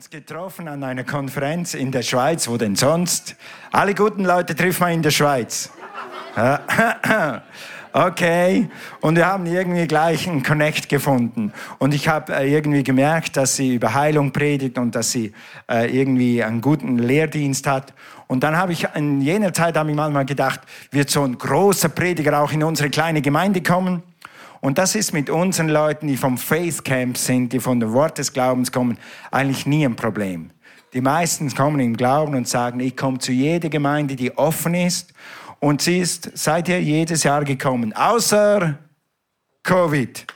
uns getroffen an einer Konferenz in der Schweiz, wo denn sonst? Alle guten Leute trifft man in der Schweiz. Okay, und wir haben irgendwie gleich einen Connect gefunden. Und ich habe äh, irgendwie gemerkt, dass sie über Heilung predigt und dass sie äh, irgendwie einen guten Lehrdienst hat. Und dann habe ich in jener Zeit habe ich manchmal gedacht, wird so ein großer Prediger auch in unsere kleine Gemeinde kommen? Und das ist mit unseren Leuten, die vom Faith Camp sind, die von dem Wort des Glaubens kommen, eigentlich nie ein Problem. Die meisten kommen im Glauben und sagen, ich komme zu jeder Gemeinde, die offen ist. Und sie ist seither jedes Jahr gekommen, außer Covid.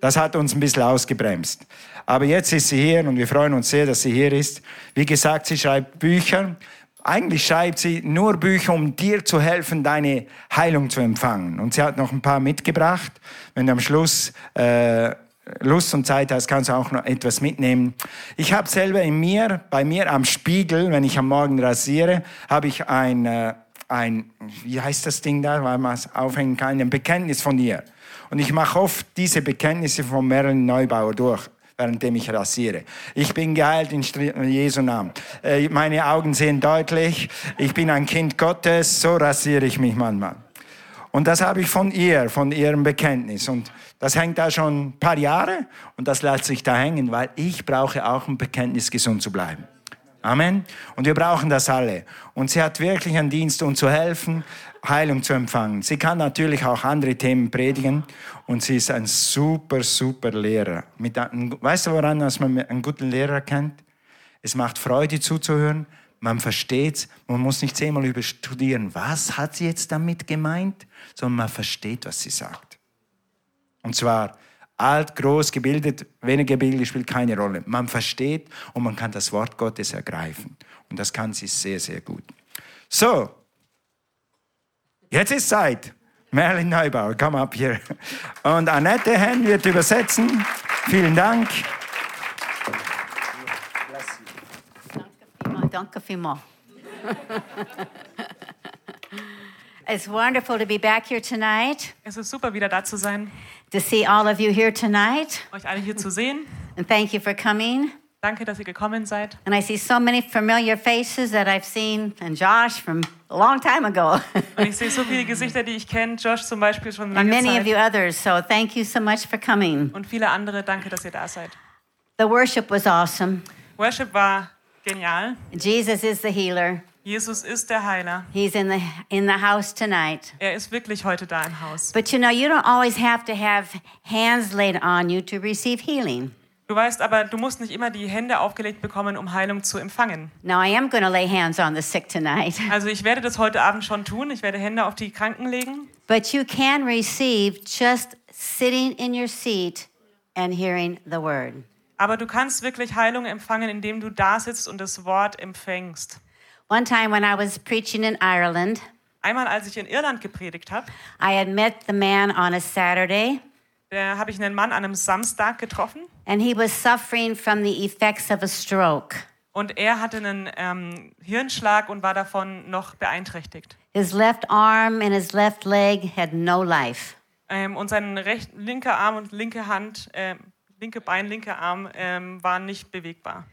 Das hat uns ein bisschen ausgebremst. Aber jetzt ist sie hier und wir freuen uns sehr, dass sie hier ist. Wie gesagt, sie schreibt Bücher. Eigentlich schreibt sie nur Bücher, um dir zu helfen, deine Heilung zu empfangen. Und sie hat noch ein paar mitgebracht. Wenn du am Schluss äh, Lust und Zeit hast, kannst du auch noch etwas mitnehmen. Ich habe selber in mir, bei mir am Spiegel, wenn ich am Morgen rasiere, habe ich ein, äh, ein, wie heißt das Ding da, weil man es aufhängen kann, ein Bekenntnis von ihr. Und ich mache oft diese Bekenntnisse von Marilyn Neubauer durch währenddem ich rasiere. Ich bin geheilt in Jesu Namen. Äh, meine Augen sehen deutlich. Ich bin ein Kind Gottes. So rasiere ich mich manchmal. Und das habe ich von ihr, von ihrem Bekenntnis. Und das hängt da schon ein paar Jahre und das lässt sich da hängen, weil ich brauche auch ein Bekenntnis, gesund zu bleiben. Amen. Und wir brauchen das alle. Und sie hat wirklich einen Dienst, uns zu helfen, Heilung zu empfangen. Sie kann natürlich auch andere Themen predigen und sie ist ein super, super Lehrer. Mit einem, weißt du, woran man einen guten Lehrer kennt? Es macht Freude zuzuhören, man versteht man muss nicht zehnmal überstudieren, was hat sie jetzt damit gemeint, sondern man versteht, was sie sagt. Und zwar alt, groß, gebildet, weniger gebildet spielt keine Rolle. Man versteht und man kann das Wort Gottes ergreifen. Und das kann sie sehr, sehr gut. So, Jetzt ist Zeit. Merlin Neubauer, komm ab hier. Und Annette Henn wird übersetzen. Vielen Dank. Danke vielmals. It's wonderful to be back here tonight. Es ist super, wieder da zu sein. To see all of you here tonight. Euch alle hier zu sehen. And thank you for coming. Danke, dass ihr gekommen seid. And I see so many familiar faces that I've seen and Josh from a long time ago. Und ich sehe so viele Gesichter, die ich kenne. Josh zum Beispiel schon and many Zeit. of you others. So thank you so much for coming. Und viele andere. Danke, dass ihr da seid. The worship was awesome. Worship war genial. Jesus is the healer. Jesus ist der Heiler. He's in the in the house tonight. Er ist wirklich heute da im Haus. But you know, you don't always have to have hands laid on you to receive healing. Du weißt aber, du musst nicht immer die Hände aufgelegt bekommen, um Heilung zu empfangen. Now I am going to lay hands on the sick tonight. Also ich werde das heute Abend schon tun. Ich werde Hände auf die Kranken legen. But you can receive just sitting in your seat and hearing the word. Aber du kannst wirklich Heilung empfangen, indem du da sitzt und das Wort empfängst. One time when I was preaching in Ireland, Einmal, als ich in Irland gepredigt habe, I had met the man on a Saturday da habe ich einen Mann an einem Samstag getroffen and he was suffering from the effects of a stroke. und er hatte einen ähm, Hirnschlag und war davon noch beeinträchtigt. His left arm and his left leg had no life. Ähm, und sein recht, linker Arm und linke Hand, ähm, linke Bein, linker Arm ähm, waren nicht bewegbar.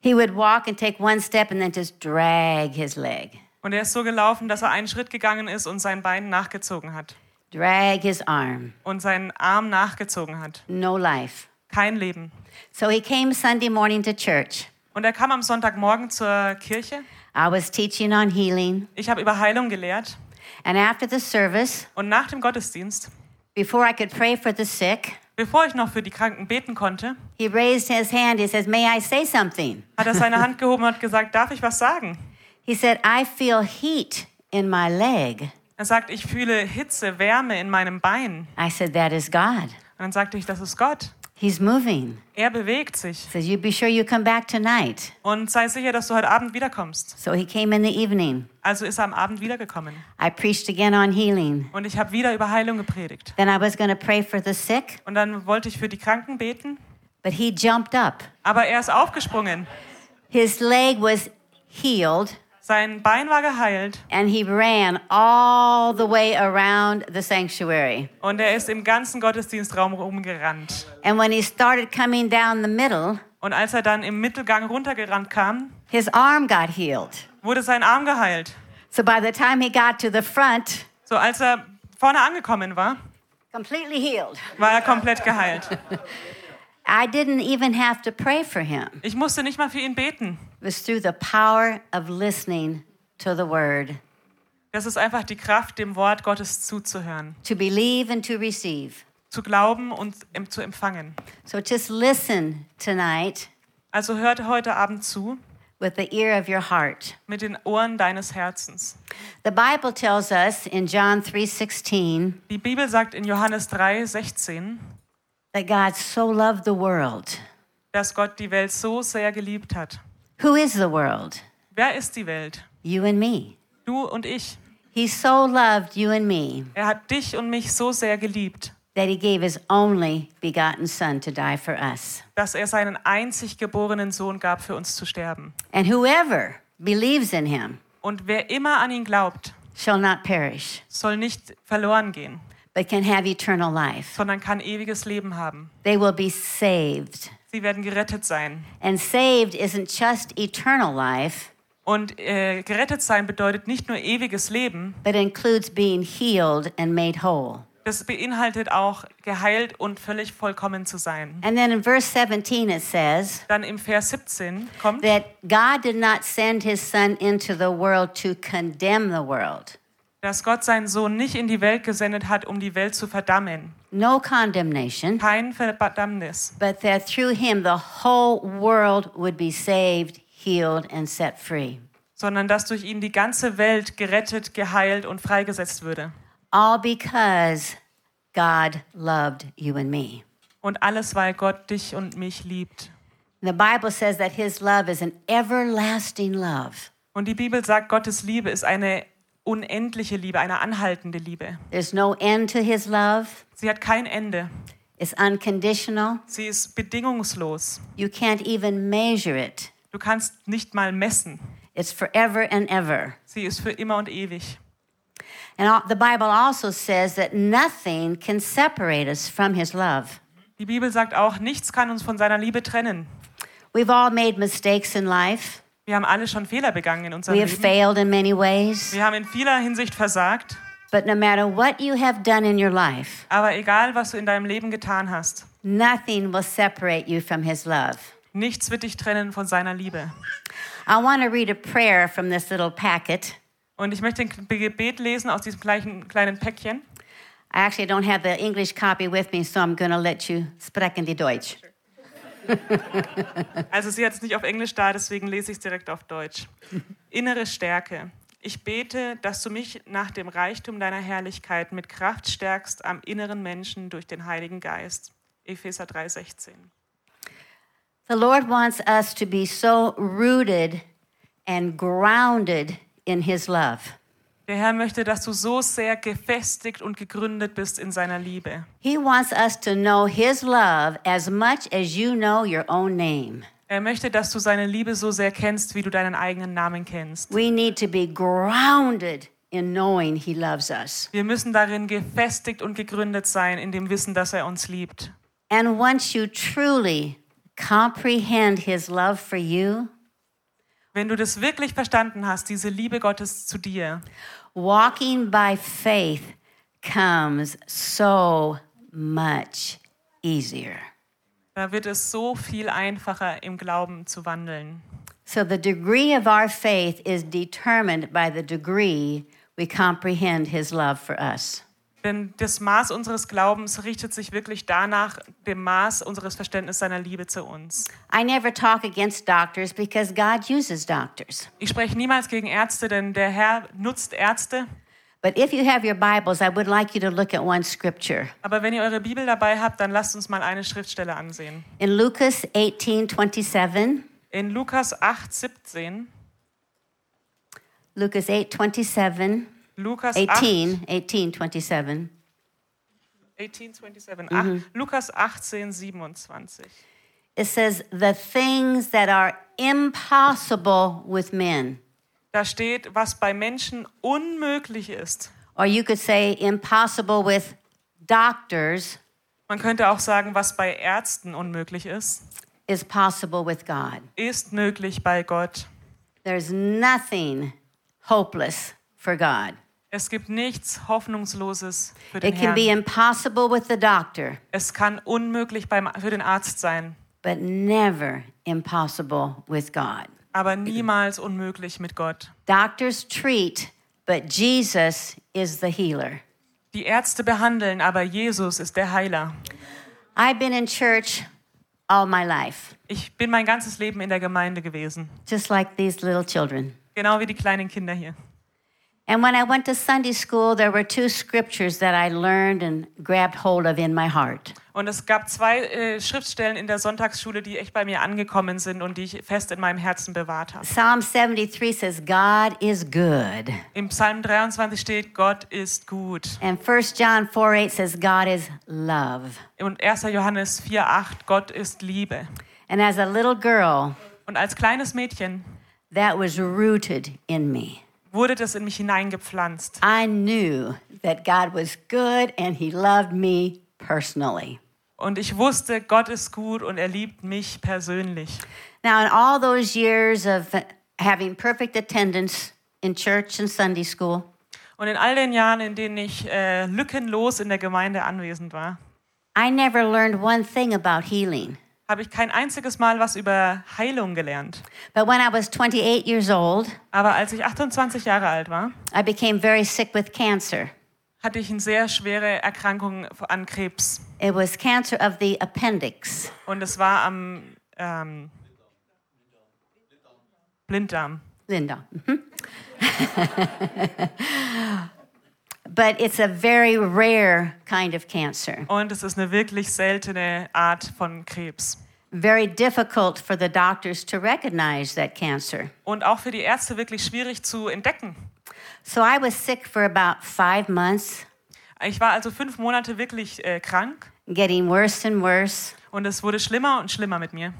He would walk and take one step and then just drag his leg, Und er ist so gelaufen, dass er einen Schritt gegangen ist und sein Bein nachgezogen hat drag his arm. und seinen Arm nachgezogen hat. No life. Kein Leben. So he came Sunday morning to church. Und er kam am Sonntagmorgen zur Kirche. I was teaching on healing. Ich habe über Heilung gelehrt. And after the service, Und nach dem Gottesdienst, before I could pray for the sick, bevor ich noch für die Kranken beten konnte, he raised his hand. He says, May I say something? hat er seine Hand gehoben und hat gesagt, darf ich was sagen? He said, I feel heat in my leg. Er sagt, ich fühle Hitze, Wärme in meinem Bein. I said, That is God. Und dann sagte ich, das ist Gott. He's moving. Er bewegt sich. Says, You be sure you come back tonight. Und sei sicher, dass du heute Abend wiederkommst. So he came in the evening. Also ist er am Abend wiedergekommen. I preached again on healing. Und ich habe wieder über Heilung gepredigt. Then I was going to pray for the sick, Und dann wollte ich für die Kranken beten. but he jumped up. Aber er ist aufgesprungen. His leg was healed, Sein Bein war geheilt. and he ran all the way around the sanctuary. Und er ist im ganzen Gottesdienstraum rumgerannt. And when he started coming down the middle, Und als er dann im Mittelgang runtergerannt kam, his arm got healed. wurde sein Arm geheilt. So by the time he got to the front, So als er vorne angekommen war, completely healed. war er komplett geheilt. I didn't even have to pray for him. Ich musste nicht mal für ihn beten. Was through the power of listening to the word, Das ist einfach die Kraft, dem Wort Gottes zuzuhören, to believe and to receive. zu glauben und zu empfangen. So just listen tonight Also hört heute Abend zu with the ear of your heart. mit den Ohren deines Herzens. The Bible tells us in John 3:16 Die Bibel sagt in Johannes 3, 16, that God so loved the world. dass Gott die Welt so sehr geliebt hat. Who is the world? Wer ist die Welt? You and me. Du und ich. He so loved you and me Er hat dich und mich so sehr geliebt, that he gave his only begotten son to die for us. dass er seinen einzig geborenen Sohn gab, für uns zu sterben. And whoever believes in him Und wer immer an ihn glaubt, shall not perish, soll nicht verloren gehen, but can have eternal life. sondern kann ewiges Leben haben. They will be saved. Sie werden gerettet sein. And saved isn't just eternal life, Und äh, gerettet sein bedeutet nicht nur ewiges Leben, but includes being healed and made whole. das beinhaltet auch geheilt und völlig vollkommen zu sein. And then in verse 17 it says Dann im Vers 17 kommt, that God did not send his son into the world to condemn the world. Dass Gott seinen Sohn nicht in die Welt gesendet hat, um die Welt zu verdammen. No condemnation, Kein Verdammnis, but that through him the whole world would be saved, healed, and set free. sondern dass durch ihn die ganze Welt gerettet, geheilt und freigesetzt würde. All because God loved you and me. Und alles, weil Gott dich und mich liebt. The Bible says that his love is an everlasting love. Und die Bibel sagt, Gottes Liebe ist eine unendliche Liebe, eine anhaltende Liebe. There's no end to his love. Sie hat kein Ende. It's unconditional. Sie ist bedingungslos. You can't even measure it. Du kannst nicht mal messen. It's forever and ever. Sie ist für immer und ewig. And the Bible also says that nothing can separate us from his love. Die Bibel sagt auch, nichts kann uns von seiner Liebe trennen. We've all made mistakes in life. Wir haben alle schon Fehler begangen in unserem We have Leben. failed in many ways. Wir haben in vieler Hinsicht versagt. But no matter what you have done in your life, Aber egal, was du in deinem Leben getan hast, nothing will separate you from his love. nichts wird dich trennen von seiner Liebe. I want to read a prayer from this little packet. Und ich möchte ein Gebet lesen aus diesem gleichen kleinen Päckchen. I actually don't have the English copy with me, so I'm going to let you sprechen die Deutsch. Also sie hat es nicht auf Englisch da, deswegen lese ich es direkt auf Deutsch. Innere Stärke. Ich bete, dass du mich nach dem Reichtum deiner Herrlichkeit mit Kraft stärkst am inneren Menschen durch den Heiligen Geist. Epheser 3,16. The Lord wants us to be so rooted and grounded in his love. Der Herr möchte, dass du so sehr gefestigt und gegründet bist in seiner Liebe. He wants us to know his love as much as you know your own name. Er möchte, dass du seine Liebe so sehr kennst, wie du deinen eigenen Namen kennst. We need to be grounded in knowing he loves us. Wir müssen darin gefestigt und gegründet sein, in dem Wissen, dass er uns liebt. And once you truly comprehend his love for you, Wenn du das wirklich verstanden hast, diese Liebe Gottes zu dir, walking by faith comes so much easier. da wird es so viel einfacher, im Glauben zu wandeln. So the degree of our faith is determined by the degree we comprehend his love for us. Denn das Maß unseres Glaubens richtet sich wirklich danach, dem Maß unseres Verständnisses seiner Liebe zu uns. I never talk against doctors because God uses doctors. Ich spreche niemals gegen Ärzte, denn der Herr nutzt Ärzte. But if you have your Bibles, I would like you to look at one scripture. Aber wenn ihr eure Bibel dabei habt, dann lasst uns mal eine Schriftstelle ansehen. In Lucas 18:27, In Lukas 8, 17, Lucas 8:27, Lukas 8, 18, 18:27. 18, 27, ach, Lukas 18, 27. It says, "The things that are impossible with men." Da steht, was bei Menschen unmöglich ist. Or you could say impossible with doctors Man könnte auch sagen, was bei Ärzten unmöglich ist. is possible with God. ist möglich bei Gott. There's nothing hopeless for God. Es gibt nichts Hoffnungsloses für den It can be Herrn. impossible with the doctor, Es kann unmöglich beim, für den Arzt sein, but never impossible with God. aber niemals unmöglich mit Gott. Doctors treat, but Jesus is the healer. Die Ärzte behandeln, aber Jesus ist der Heiler. I've been in church all my life, Ich bin mein ganzes Leben in der Gemeinde gewesen, just like these little children. genau wie die kleinen Kinder hier. And when I went to Sunday school, there were two scriptures that I learned and grabbed hold of in my heart. Und es gab zwei äh, Schriftstellen in der Sonntagsschule, die echt bei mir angekommen sind und die ich fest in meinem Herzen bewahrt habe. Psalm 73 says, God is good. Im Psalm 23 steht, Gott ist gut. And 1 John 4 8 says, God is love. Und 1. Johannes 4,8, Gott ist Liebe. And as a little girl, Und als kleines Mädchen that was rooted in me. Wurde das in mich hineingepflanzt. I knew that God was good and He loved me personally. Und ich wusste, Gott ist gut und er liebt mich persönlich. Now, in all those years of having perfect attendance in church and Sunday school, Und in all den Jahren, in denen ich äh, lückenlos in der Gemeinde anwesend war, I never learned one thing about healing. Habe ich kein einziges Mal was über Heilung gelernt. But when I was 28 years old, Aber als ich 28 Jahre alt war, I became very sick with cancer. hatte ich eine sehr schwere Erkrankung an Krebs. It was cancer of the appendix. Und es war am ähm, Blinddarm. Linda. Mhm. but it's a very rare kind of cancer. Und es ist eine wirklich seltene Art von Krebs. Very difficult for the doctors to recognize that cancer. Und auch für die Ärzte wirklich schwierig zu entdecken. So I was sick for about five months, Ich war also fünf Monate wirklich äh, krank getting worse and worse. und es wurde schlimmer und schlimmer mit mir.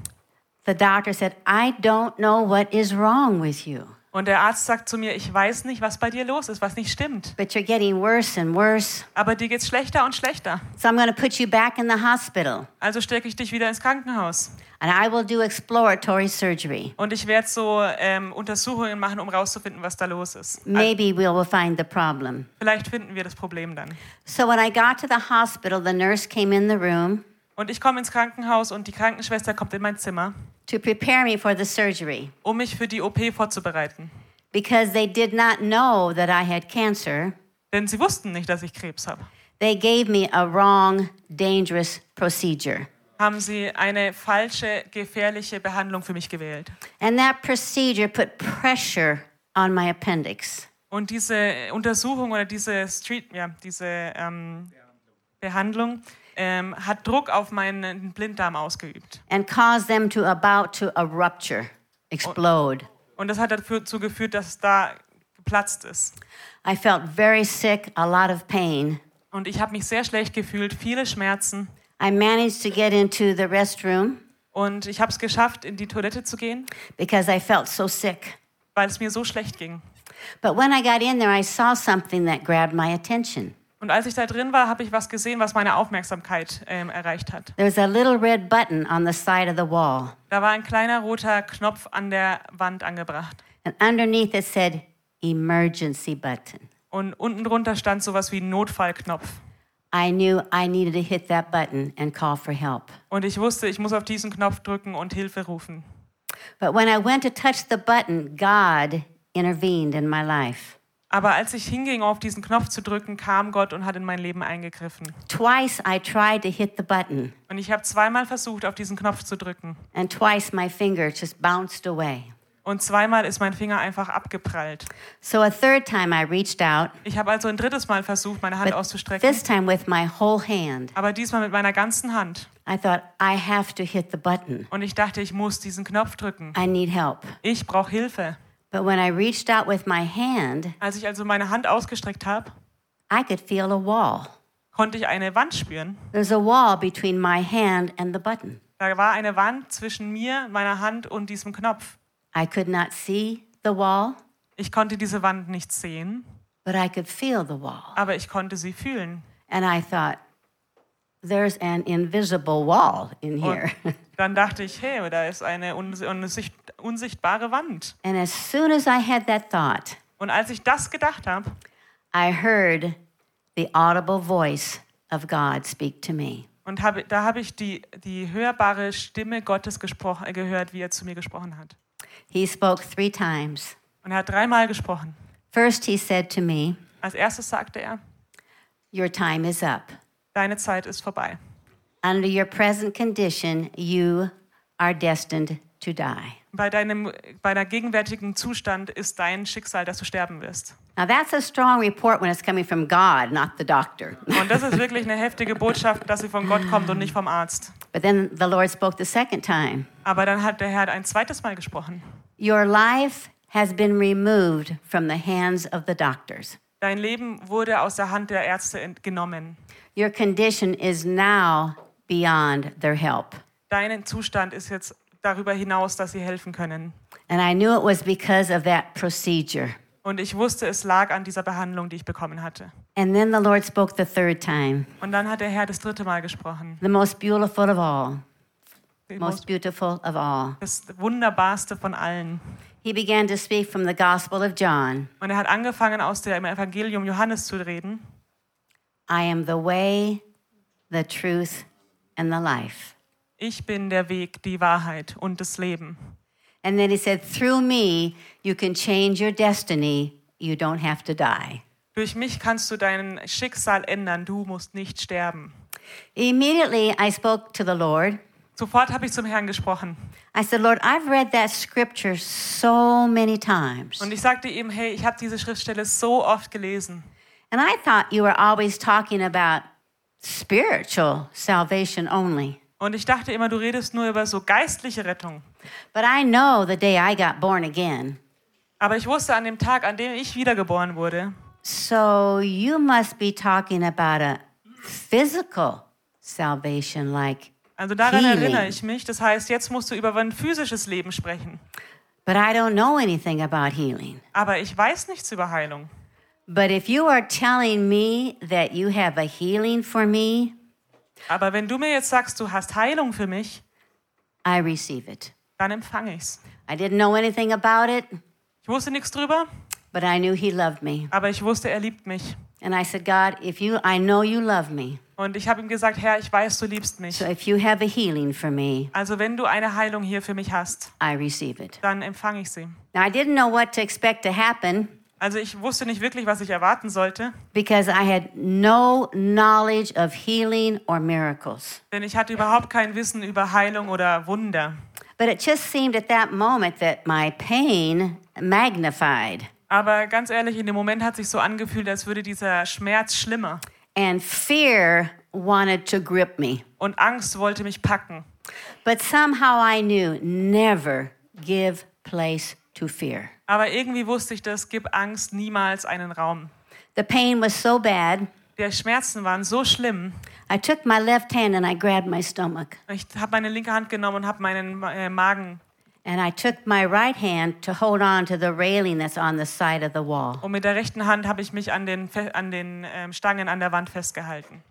The doctor said, I don't know what is wrong with you, Und der Arzt sagt zu mir, ich weiß nicht, was bei dir los ist, was nicht stimmt. but you're getting worse and worse. Aber dir geht's schlechter und schlechter. So I'm going to put you back in the hospital Also stecke ich dich wieder ins Krankenhaus. and I will do exploratory surgery. Und ich werde so ähm, Untersuchungen machen, um rauszufinden, was da los ist. Also, Maybe we will find the problem. vielleicht finden wir das Problem dann. So when I got to the hospital, the nurse came in the room Und ich komme ins Krankenhaus und die Krankenschwester kommt in mein Zimmer, to prepare me for the surgery um mich für die OP vorzubereiten. because they did not know that I had cancer. Denn sie wussten nicht, dass ich Krebs habe. They gave me a wrong, dangerous procedure. Haben sie eine falsche, gefährliche Behandlung für mich gewählt. And that procedure put pressure on my appendix. Und diese Untersuchung oder diese Street, ja, diese ähm, Behandlung ähm, hat Druck auf meinen Blinddarm ausgeübt. and caused them to about to a rupture, explode. Und das hat dazu geführt, dass da geplatzt ist. I felt very sick, a lot of pain. Und ich habe mich sehr schlecht gefühlt, viele Schmerzen. I managed to get into the restroom Und ich habe es geschafft, in die Toilette zu gehen, because I felt so sick. weil es mir so schlecht ging. But when I got in there, I saw something that grabbed my attention. Und als ich da drin war, habe ich was gesehen, was meine Aufmerksamkeit ähm, erreicht hat. There was a little red button on the side of the wall, Da war ein kleiner roter Knopf an der Wand angebracht. and underneath it said emergency button. Und unten drunter stand sowas wie Notfallknopf. I knew I needed to hit that button and call for help. Und ich wusste, ich muss auf diesen Knopf drücken und Hilfe rufen. But when I went to touch the button, God intervened in my life. Aber als ich hinging, auf diesen Knopf zu drücken, kam Gott und hat in mein Leben eingegriffen. Twice I tried to hit the button, Und ich habe zweimal versucht, auf diesen Knopf zu drücken. and twice my finger just bounced away. Und zweimal ist mein Finger einfach abgeprallt. So a third time I reached out, Ich habe also ein drittes Mal versucht, meine Hand auszustrecken. this time with my whole hand. Aber diesmal mit meiner ganzen Hand. I thought, I have to hit the button. Und ich dachte, ich muss diesen Knopf drücken. I need help. Ich brauche Hilfe. But when I reached out with my hand, Als ich also meine Hand ausgestreckt habe, I could feel a wall. konnte ich eine Wand spüren. There's a wall between my hand and the button. Da war eine Wand zwischen mir, meiner Hand und diesem Knopf. I could not see the wall, Ich konnte diese Wand nicht sehen, but I could feel the wall. aber ich konnte sie fühlen. And I thought, there's an invisible wall in here. Und dann dachte ich, hey, da ist eine unsi- unsicht- unsichtbare Wand. and as soon as I had that thought, Und als ich das gedacht habe, I heard the audible voice of God speak to me. und habe, da habe ich die, die hörbare Stimme Gottes gesprochen, äh, gehört, wie er zu mir gesprochen hat. He spoke three times. Und er hat dreimal gesprochen. First, he said to me, Als erstes sagte er, Your time is up. deine Zeit ist vorbei. Under your present condition, you are destined to die. Bei deinem bei deinem gegenwärtigen Zustand ist dein Schicksal, dass du sterben wirst. Now, that's a strong report when it's coming from God, not the doctor. Und das ist wirklich eine heftige Botschaft, dass sie von Gott kommt und nicht vom Arzt. But then the Lord spoke the second time Aber dann hat der Herr ein zweites Mal gesprochen. Your life has been removed from the hands of the doctors. Dein Leben wurde aus der Hand der Ärzte genommen. Your condition is now beyond their help. Dein Zustand ist jetzt darüber hinaus, dass sie helfen können. And I knew it was because of that procedure. Und ich wusste, es lag an dieser Behandlung, die ich bekommen hatte. And then the Lord spoke the third time, Und dann hat der Herr das dritte Mal gesprochen. the most beautiful of all, Das most beautiful of all. Das wunderbarste von allen. He began to speak from the Gospel of John Und er hat angefangen, aus dem Evangelium Johannes zu reden. I am the way, the truth, and the life. Ich bin der Weg, die Wahrheit und das Leben. And then he said, Through me, you can change your destiny. You don't have to die. Durch mich kannst du dein Schicksal ändern. Du musst nicht sterben. Immediately, I spoke to the Lord. Sofort habe ich zum Herrn gesprochen. I said, Lord, I've read that scripture so many times. Und ich sagte ihm, hey, ich habe diese Schriftstelle so oft gelesen. And I thought you were always talking about spiritual salvation only. Und ich dachte immer, du redest nur über so geistliche Rettung. But I know the day I got born again. Aber ich wusste an dem Tag, an dem ich wiedergeboren wurde, So you must be talking about a physical salvation, like also daran Healing. erinnere ich mich. Das heißt, jetzt musst du über ein physisches Leben sprechen. But I don't know anything about healing. Aber ich weiß nichts über Heilung. But if you are telling me that you have a healing for me, Aber wenn du mir jetzt sagst, du hast Heilung für mich, I receive it. dann empfange ich's. I didn't know anything about it, Ich wusste nichts drüber, but I knew He loved me. aber ich wusste, er liebt mich. And I said, God, if you, I know you love me. Und ich habe ihm gesagt, Herr, ich weiß, du liebst mich. So if you have a healing for me, Also wenn du eine Heilung hier für mich hast, I receive it. dann empfange ich sie. Now, I didn't know what to expect to happen Also ich wusste nicht wirklich, was ich erwarten sollte, because I had no knowledge of healing or miracles. denn ich hatte überhaupt kein Wissen über Heilung oder Wunder. But it just seemed at that moment that my pain magnified Aber ganz ehrlich, in dem Moment hat sich so angefühlt, als würde dieser Schmerz schlimmer. and fear wanted to grip me. Und Angst wollte mich packen. But somehow I knew never give place to fear. Aber irgendwie wusste ich das, gib Angst niemals einen Raum. The pain was so bad, Die Schmerzen waren so schlimm. I took my left hand and I grabbed my stomach. Ich habe meine linke Hand genommen und habe meinen äh, Magen. And I took my right hand to hold on to the railing that's on the side of the wall. Und mit der rechten Hand habe ich mich an den, an den ähm, Stangen an der Wand festgehalten.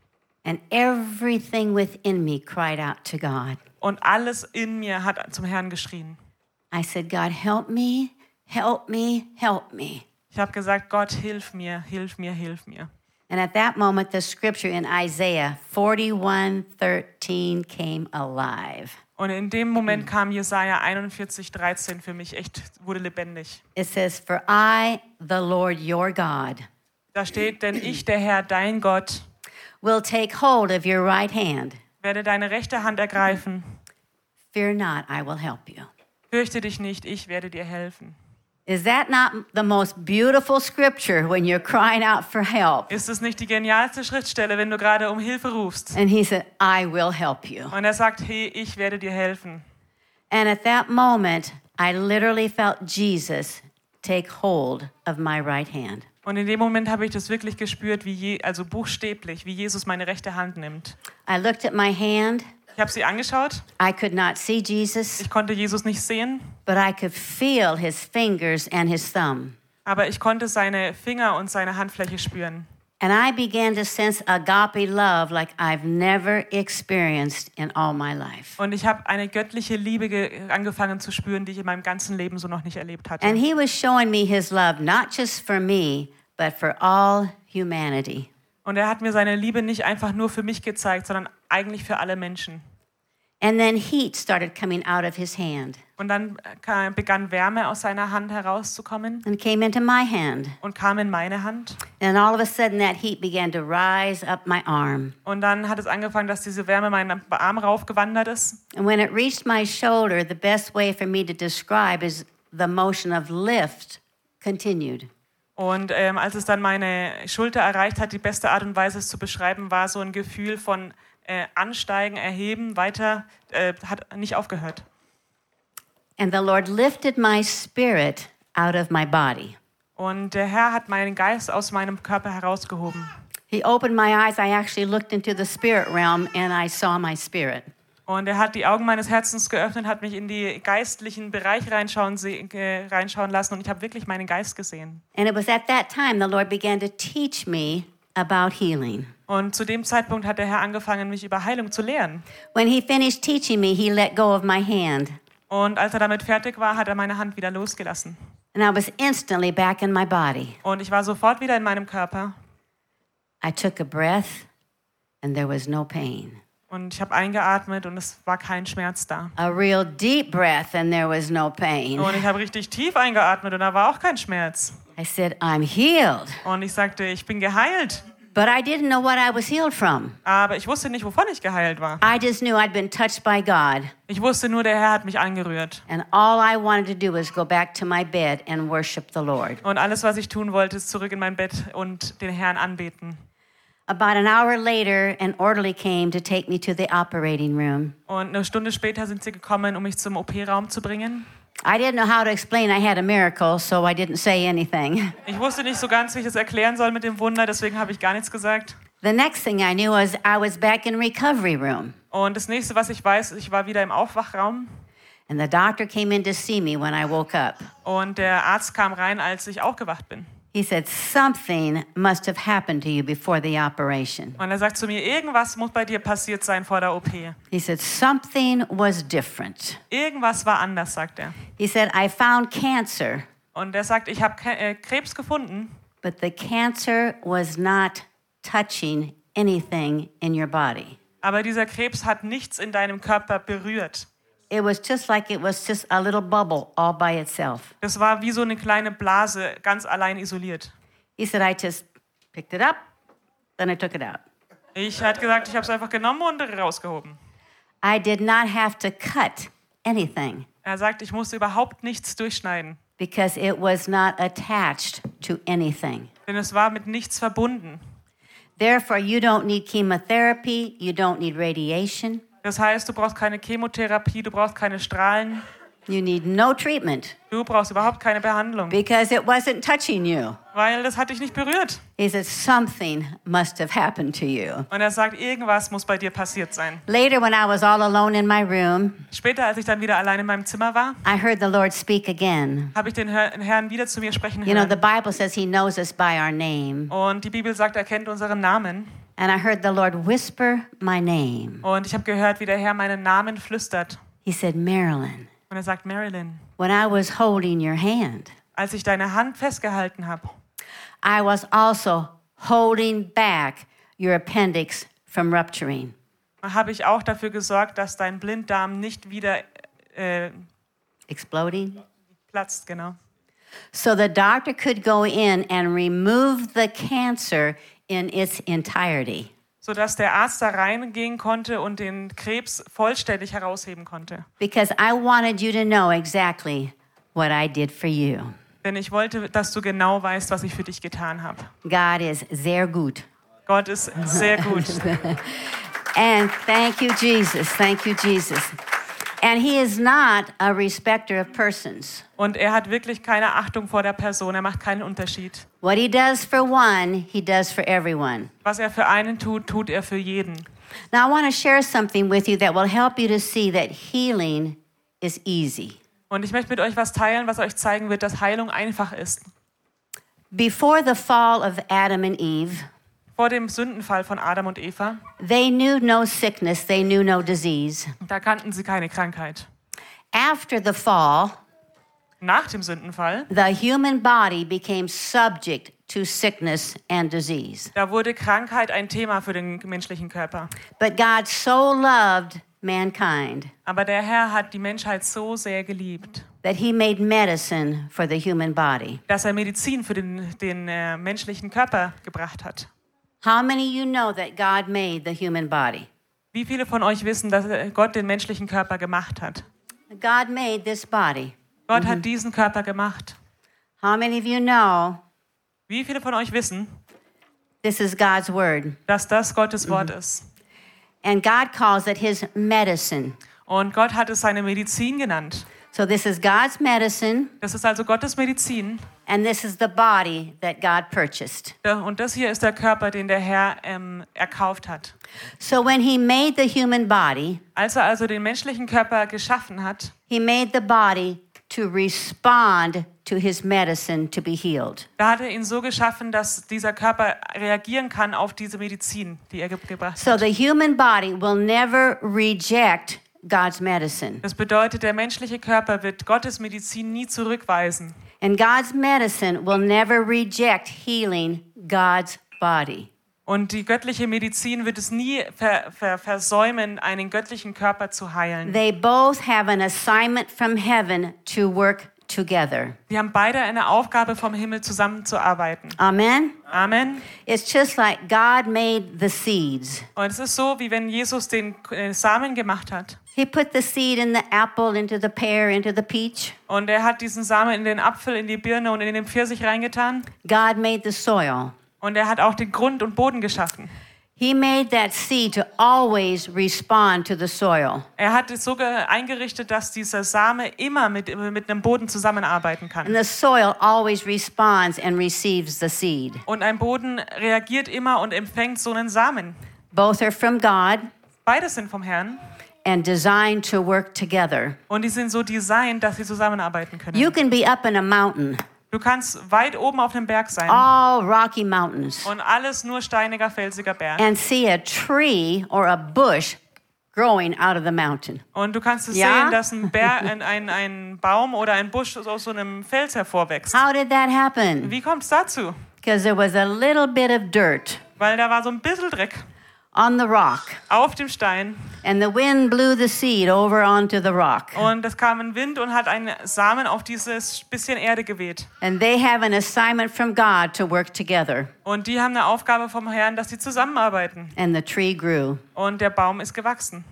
And everything within me cried out to God. Und alles in mir hat zum Herrn geschrien. I said, God, help me, help me, help me. Ich habe gesagt, Gott, hilf mir, hilf mir, hilf mir. And at that moment, the scripture in Isaiah 41 13 came alive. Und in dem Moment kam Jesaja 41, 13 für mich echt, wurde lebendig. It says, For I, the Lord your God, Da steht, denn ich, der Herr, dein Gott, will take hold of your right hand. werde deine rechte Hand ergreifen. Fear not, I will help you. Fürchte dich nicht, ich werde dir helfen. Is that not the most beautiful scripture when you're crying out for help? Ist es nicht die genialste Schriftstelle, wenn du gerade um Hilfe rufst? And he said, I will help you. Und er sagt, hey, ich werde dir helfen. And at that moment, I literally felt Jesus take hold of my right hand. Und in dem Moment habe ich das wirklich gespürt, wie je, also buchstäblich, wie Jesus meine rechte Hand nimmt. I looked at my hand. Ich habe sie angeschaut. I could not see Jesus, Ich konnte Jesus nicht sehen, but I could feel his fingers and his thumb. aber ich konnte seine Finger und seine Handfläche spüren. And I began to sense agape love like I've never experienced in all my life. Und ich habe eine göttliche Liebe ge- angefangen zu spüren, die ich in meinem ganzen Leben so noch nicht erlebt hatte. And he was showing me his love, not just for me, but for all humanity. Und er hat mir seine Liebe nicht einfach nur für mich gezeigt, sondern eigentlich für alle Menschen. And then heat started coming out of his hand Und dann äh, begann Wärme aus seiner Hand herauszukommen and came into my hand. und kam in meine Hand. And all of a sudden, that heat began to rise up my arm. Und dann hat es angefangen, dass diese Wärme meinen Arm raufgewandert ist. And when it reached my shoulder, the best way for me to describe is the motion of lift continued. Und ähm, als es dann meine Schulter erreicht hat, die beste Art und Weise es zu beschreiben, war so ein Gefühl von äh, Ansteigen, Erheben, weiter, äh, hat nicht aufgehört. And the Lord lifted my spirit out of my body. Und der Herr hat meinen Geist aus meinem Körper herausgehoben. He opened my eyes. I actually looked into the spirit realm and I saw my spirit. Und er hat die Augen meines Herzens geöffnet, hat mich in die geistlichen Bereich reinschauen, äh, reinschauen lassen und ich habe wirklich meinen Geist gesehen. And it was at that time the Lord began to teach me about healing. Und zu dem Zeitpunkt hat der Herr angefangen, mich über Heilung zu lehren. When he finished teaching me, he let go of my hand. Und als er damit fertig war, hat er meine Hand wieder losgelassen. And I was instantly back in my body. Und ich war sofort wieder in meinem Körper. I took a breath and there was no pain. Und ich habe eingeatmet und es war kein Schmerz da. A real deep breath and there was no pain. Und ich habe richtig tief eingeatmet und da war auch kein Schmerz. I said, I'm healed. Und ich sagte, ich bin geheilt. But I didn't know what I was healed from. Aber ich wusste nicht, wovon ich geheilt war. I just knew I'd been touched by God. Ich wusste nur, der Herr hat mich angerührt. And all I wanted to do was go back to my bed and worship the Lord. Und alles, was ich tun wollte, ist zurück in mein Bett und den Herrn anbeten. About an hour later, an orderly came to take me to the operating room. Und eine Stunde später sind sie gekommen, um mich zum OP-Raum zu bringen. I didn't know how to explain I had a miracle, so I didn't say anything. Ich wusste nicht so ganz, wie ich das erklären soll mit dem Wunder, deswegen habe ich gar nichts gesagt. The next thing I knew was I was back in recovery room. Und das nächste, was ich weiß, ich war wieder im Aufwachraum And the doctor came in to see me when I woke up. und der Arzt kam rein, als ich aufgewacht bin. He said, Something must have happened to you before the operation. Und er sagt zu mir, irgendwas muss bei dir passiert sein vor der OP. He said, Something was different. Irgendwas war anders, sagt er. He said, I found cancer, Und er sagt, ich habe äh, Krebs gefunden, but the cancer was not touching anything in your body. aber dieser Krebs hat nichts in deinem Körper berührt. It was just like it was just a little bubble all by itself. Das war wie so eine kleine Blase, ganz allein isoliert. He said, I just picked it up, then I took it out. Ich hatte gesagt, ich habe es einfach genommen und rausgehoben. I did not have to cut anything Er sagt, ich musste überhaupt nichts durchschneiden, because it was not attached to anything. denn es war mit nichts verbunden. Therefore, you don't need chemotherapy, you don't need radiation, Das heißt, du brauchst keine Chemotherapie, du brauchst keine Strahlen, you need no treatment du brauchst überhaupt keine Behandlung, because it wasn't touching you. weil das hat dich nicht berührt. He said, Something must have happened to you. Und er sagt, irgendwas muss bei dir passiert sein. Later, when I was all alone in my room, Später, als ich dann wieder allein in meinem Zimmer war, I heard the Lord speak again. habe ich den Herr- den Herrn wieder zu mir sprechen You know, the hören. Bible says He knows us by our name. Und die Bibel sagt, er kennt unseren Namen. And I heard the Lord whisper my name. Und ich habe gehört, wie der Herr meinen Namen flüstert. He said, Marilyn, Und er sagt, Marilyn, when I was holding your hand, als ich deine Hand festgehalten habe, I was also holding back your appendix from rupturing. habe ich auch dafür gesorgt, dass dein Blinddarm nicht wieder äh, Exploding? platzt, genau. So the doctor could go in and remove the cancer in its entirety. Sodass der Arzt da reingehen konnte und den Krebs vollständig herausheben konnte. Because I wanted you to know exactly what I did for you. Denn ich wollte, dass du genau weißt, was ich für dich getan habe. God is sehr gut. Gott ist sehr gut. And thank you, Jesus. Thank you, Jesus. And He is not a respecter of persons. Und er hat wirklich keine Achtung vor der Person. Er macht keinen Unterschied. What He does for one, He does for everyone. Was er für einen tut, tut er für jeden. Now, I want to share something with you that will help you to see that healing is easy. Und ich möchte mit euch was teilen, was euch zeigen wird, dass Heilung einfach ist. Before the fall of Adam and Eve, vor dem Sündenfall von Adam und Eva, they knew no sickness, they knew no disease. da kannten sie keine Krankheit. After the fall, Nach dem Sündenfall, the human body became subject to sickness and disease. da wurde Krankheit ein Thema für den menschlichen Körper. But God so loved mankind Aber der Herr hat die Menschheit so sehr geliebt, that he made medicine for the human body. dass er Medizin für den, den äh, menschlichen Körper gebracht hat. How many you know that God made the human body? Wie viele von euch wissen, dass äh, Gott den menschlichen Körper gemacht hat? God made this body. Gott hat diesen Körper gemacht. How many of you know Wie viele von euch wissen, this is God's word? dass das Gottes Wort ist? And God calls it his medicine. Und Gott hat es seine Medizin genannt. So this is God's medicine, Das ist also Gottes Medizin. and this is the body that God purchased. Und das hier ist der Körper, den der Herr ähm, erkauft hat. So when he made the human body, Als er also den menschlichen Körper geschaffen hat, he made the body to respond to his medicine to be healed. da hat er ihn so geschaffen, dass dieser Körper reagieren kann auf diese Medizin, die er ge gebracht hat. So the human body will never reject God's medicine. Das bedeutet, der menschliche Körper wird Gottes Medizin nie zurückweisen. And God's medicine will never reject healing God's body. Und die göttliche Medizin wird es nie ver ver versäumen, einen göttlichen Körper zu heilen. They both have an assignment from heaven to work together. Wir haben beide eine Aufgabe vom Himmel zusammenzuarbeiten. Amen. Amen. It's just like God made the seeds. Und es ist so, wie wenn Jesus den äh, Samen gemacht hat. He put the seed in the apple, into the pear, into the peach. Und er hat diesen Samen in den Apfel, in die Birne und in den Pfirsich reingetan. God made the soil. Und er hat auch den Grund und Boden geschaffen. He made that seed to always respond to the soil. Er hat es so ge- eingerichtet, dass dieser Same immer mit, mit einem Boden zusammenarbeiten kann. And the soil always responds and receives the seed. Und ein Boden reagiert immer und empfängt so einen Samen. Both are from God Beides sind vom Herrn. and designed to work together. Und die sind so designt, dass sie zusammenarbeiten können. You can be up in a mountain, Du kannst weit oben auf dem Berg sein all rocky mountains, und alles nur steiniger, felsiger Berg. and see a tree or a bush growing out of the mountain. Und du kannst es Ja? sehen, dass ein, Berg, ein, ein, ein Baum oder ein Busch aus so einem Fels hervorwächst. How did that happen? Wie kommt es dazu? Because there was a little bit of dirt Weil da war so ein bisschen Dreck on the rock, auf dem Stein and the wind blew the seed over onto the rock. und es kam ein Wind und hat einen Samen auf dieses bisschen Erde geweht. And they have an assignment from God to work together. Und die haben eine Aufgabe vom Herrn, dass sie zusammenarbeiten. And the tree grew. Und der Baum ist gewachsen.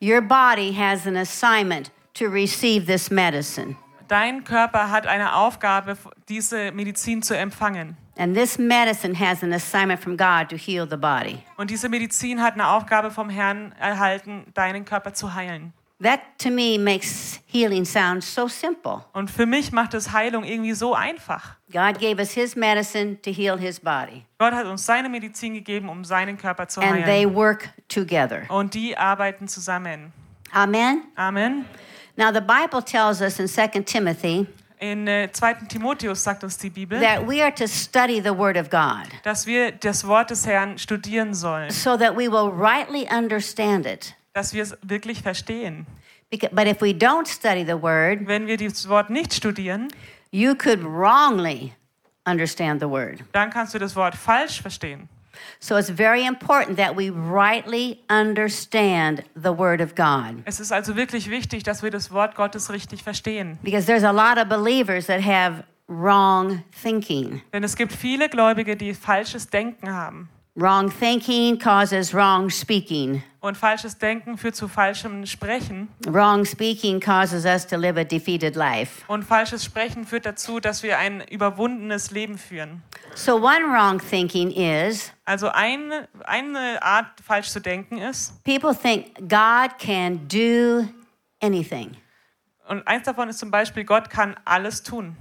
Your body has an assignment to receive this medicine. Dein Körper hat eine Aufgabe, diese Medizin zu empfangen. And this medicine has an assignment from God to heal the body. Und diese Medizin hat eine Aufgabe vom Herrn erhalten, deinen Körper zu heilen. That to me makes healing sound so simple. Und für mich macht es Heilung irgendwie so einfach. God gave us his medicine to heal his body, Gott hat uns seine Medizin gegeben, um seinen Körper zu and they heilen. work together. Und die arbeiten zusammen. Amen. Amen. Now, the Bible tells us in 2 Timothy In äh, 2. Timotheus sagt uns die Bibel, that we are to study the Word of God dass wir das Wort des Herrn studieren sollen, so that we will rightly understand it. dass wir es wirklich verstehen. Beca- But if we don't study the Word, Wenn wir das Wort nicht studieren, you could wrongly understand the Word. dann kannst du das Wort falsch verstehen. So it's very important that we rightly understand the Word of God. Es ist also wirklich wichtig, dass wir das Wort Gottes richtig verstehen. Because there's a lot of believers that have wrong thinking. Denn es gibt viele Gläubige, die falsches Denken haben. Wrong thinking causes wrong speaking. Und falsches Denken führt zu falschem Sprechen. Wrong speaking causes us to live a defeated life. Und falsches Sprechen führt dazu, dass wir ein überwundenes Leben führen. So, one wrong thinking is Also eine, eine Art, falsch zu denken ist, people think God can do anything. und eins davon ist zum Beispiel, Gott kann alles tun.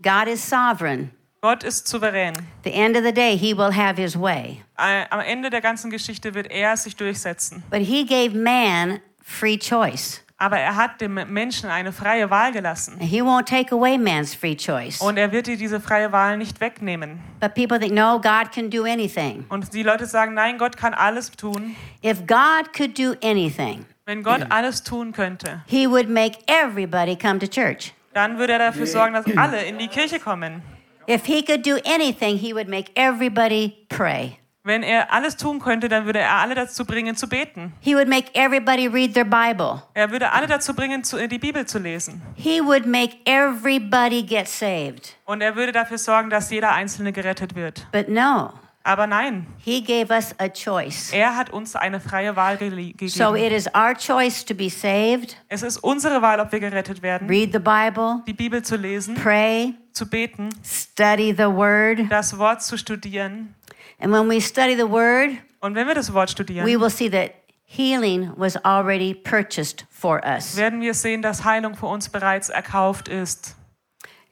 God is sovereign. Gott ist souverän. The end of the day, He will have His way. Äh, Am Ende der ganzen Geschichte wird er sich durchsetzen. But He gave man free choice. Aber er hat dem Menschen eine freie Wahl gelassen. And he won't take away man's free choice. Und er wird dir diese freie Wahl nicht wegnehmen. But people think, no, God can do anything. Und die Leute sagen, nein, Gott kann alles tun. If God could do anything, Wenn Gott alles tun könnte, he would make everybody come to church. dann würde er dafür sorgen, dass alle in die Kirche kommen. If he could do anything, he would make everybody pray. Wenn er alles tun könnte, dann würde er alle dazu bringen, zu beten. He would make everybody read their Bible. Er würde alle dazu bringen, zu- die Bibel zu lesen. He would make everybody get saved. Und er würde dafür sorgen, dass jeder Einzelne gerettet wird. But no, Aber nein, he gave us a choice. er hat uns eine freie Wahl So gegeben. it is our choice to be saved, Es ist unsere Wahl, ob wir gerettet werden, read the Bible, die Bibel zu lesen, pray, zu beten, study the Word. das Wort zu studieren. And when we study the Word, Und wenn wir das Wort studieren, we will see that healing was already purchased for us. werden wir sehen, dass Heilung für uns bereits erkauft ist.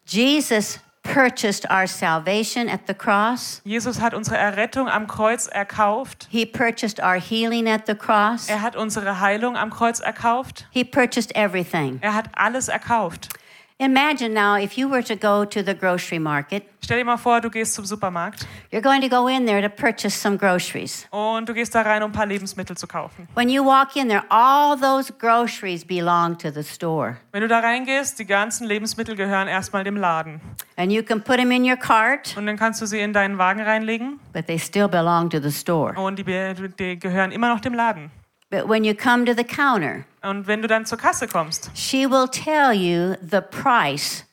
Jesus purchased our salvation at the cross. Jesus hat unsere Errettung am Kreuz erkauft. He purchased our healing at the cross. Er hat unsere Heilung am Kreuz erkauft. He purchased everything. Er hat alles erkauft. Imagine now if you were to go to the grocery market, Stell dir mal vor, du gehst zum Supermarkt you're going to go in there to purchase some groceries. und du gehst da rein, um ein paar Lebensmittel zu kaufen. When you walk in there, all those groceries belong to the store. Wenn du da reingehst, die ganzen Lebensmittel gehören erstmal dem Laden. And you can put them in your cart, Und dann kannst du sie in deinen Wagen reinlegen but they still belong to the store. und die, die gehören immer noch dem Laden. But when you come to the counter, Und wenn du dann zur Kasse kommst, she will tell you the price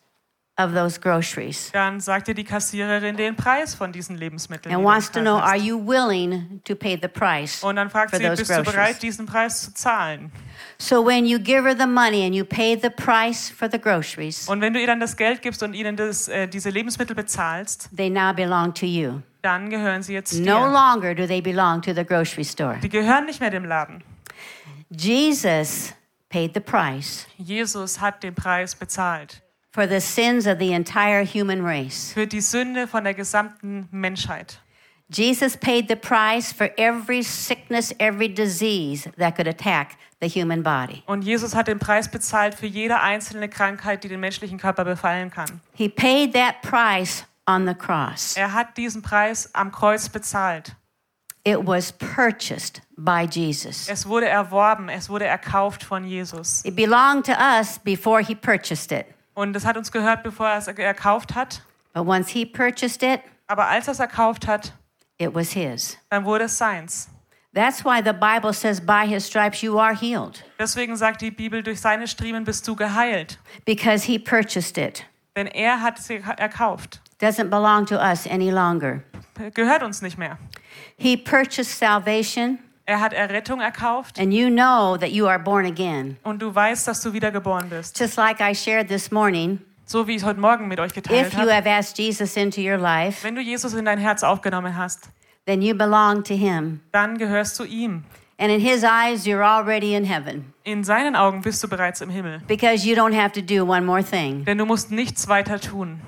of those groceries dann sagt dir die Kassiererin den Preis von diesen Lebensmitteln. and du wants to know are you willing to pay the price Und dann fragt sie, bist du groceries? bereit, diesen Preis zu zahlen? So when you give her the money and you pay the price for the groceries, Und wenn du ihr dann das Geld gibst und ihnen das, äh, diese Lebensmittel bezahlst, they now belong to you. dann gehören sie jetzt No dir. longer do they belong to the grocery store. Die gehören nicht mehr dem Laden. Jesus paid the price Jesus hat den Preis bezahlt for the sins of the entire human race. für die Sünde von der gesamten Menschheit. Jesus paid the price for every sickness, every disease that could attack the human body. Und Jesus hat den Preis bezahlt für jede einzelne Krankheit, die den menschlichen Körper befallen kann. He paid that price on the cross. Er hat diesen Preis am Kreuz bezahlt. It was purchased by Jesus. Es wurde erworben, es wurde erkauft von Jesus. It belonged to us before he purchased it. Und es hat uns gehört, bevor er es erkauft hat. But once he purchased it, Aber als er es erkauft hat, it was his. dann wurde es seins. That's why the Bible says, by his stripes you are healed, Deswegen sagt die Bibel, durch seine Striemen bist du geheilt. because he purchased it. Denn er hat sie erkauft. Doesn't belong to us any longer. Gehört uns nicht mehr. He purchased salvation, Er hat Errettung erkauft. and you know that you are born again. Und du weißt, dass du wiedergeboren bist. Just like I shared this morning, So wie ich heute Morgen mit euch geteilt if you habe. have asked Jesus into your life, Wenn du Jesus in dein Herz aufgenommen hast, then you belong to him. dann gehörst du ihm. And in his eyes, you're already in heaven In seinen Augen bist du bereits im Himmel. because you don't have to do one more thing. Denn du musst nichts weiter tun.